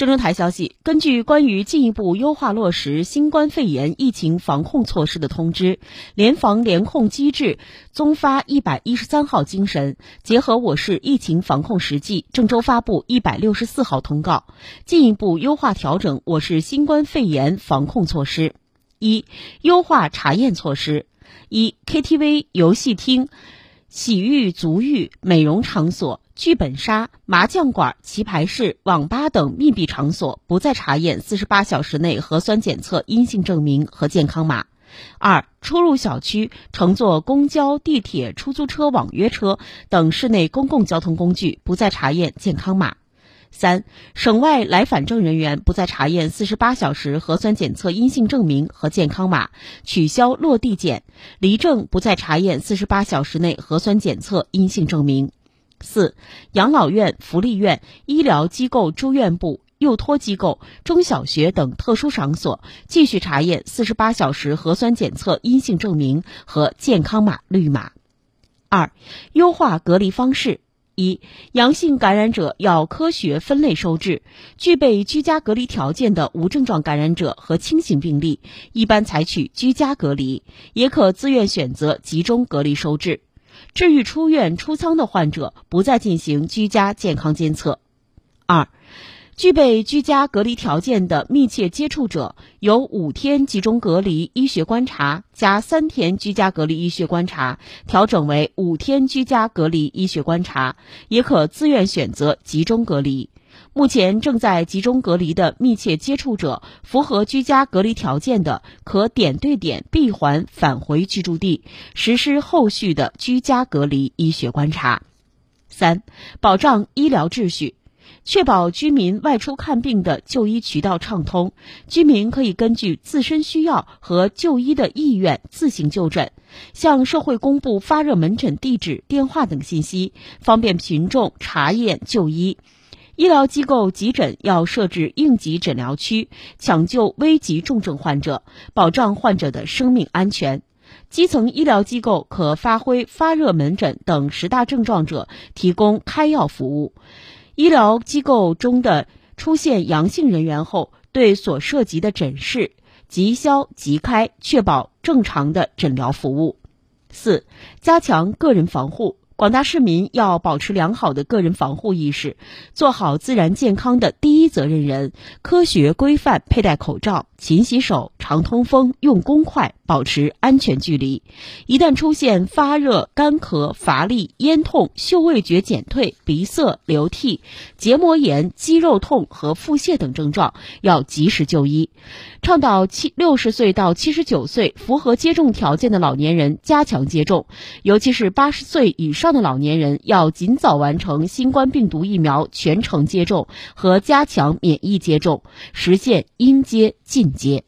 郑州台消息，根据关于进一步优化落实新冠肺炎疫情防控措施的通知，联防联控机制综发一百一十三号精神，结合我市疫情防控实际，郑州发布一百六十四号通告，进一步优化调整我市新冠肺炎防控措施。一、优化查验措施：一、KTV、游戏厅、洗浴、足浴、美容场所。剧本杀、麻将馆、棋牌室、网吧等密闭场所不再查验四十八小时内核酸检测阴性证明和健康码。二、出入小区、乘坐公交、地铁、出租车、网约车等市内公共交通工具不再查验健康码。三、省外来返证人员不再查验四十八小时核酸检测阴性证明和健康码，取消落地检；离证不再查验四十八小时内核酸检测阴性证明。四、养老院、福利院、医疗机构住院部、幼托机构、中小学等特殊场所继续查验四十八小时核酸检测阴性证明和健康码绿码。二、优化隔离方式：一、阳性感染者要科学分类收治，具备居家隔离条件的无症状感染者和轻型病例，一般采取居家隔离，也可自愿选择集中隔离收治。治愈出院出舱的患者不再进行居家健康监测。二，具备居家隔离条件的密切接触者，由五天集中隔离医学观察加三天居家隔离医学观察，调整为五天居家隔离医学观察，也可自愿选择集中隔离。目前正在集中隔离的密切接触者，符合居家隔离条件的，可点对点闭环返回居住地，实施后续的居家隔离医学观察。三、保障医疗秩序，确保居民外出看病的就医渠道畅通，居民可以根据自身需要和就医的意愿自行就诊，向社会公布发热门诊地址、电话等信息，方便群众查验就医。医疗机构急诊要设置应急诊疗区，抢救危急重症患者，保障患者的生命安全。基层医疗机构可发挥发热门诊等十大症状者提供开药服务。医疗机构中的出现阳性人员后，对所涉及的诊室即销即开，确保正常的诊疗服务。四、加强个人防护。广大市民要保持良好的个人防护意识，做好自然健康的第一责任人，科学规范佩戴口罩、勤洗手、常通风、用公筷，保持安全距离。一旦出现发热、干咳、乏力、咽痛、嗅味觉减退、鼻塞、流涕、结膜炎、肌肉痛和腹泻等症状，要及时就医。倡导七六十岁到七十九岁符合接种条件的老年人加强接种，尤其是八十岁以上的老年人要尽早完成新冠病毒疫苗全程接种和加强免疫接种，实现应接尽接。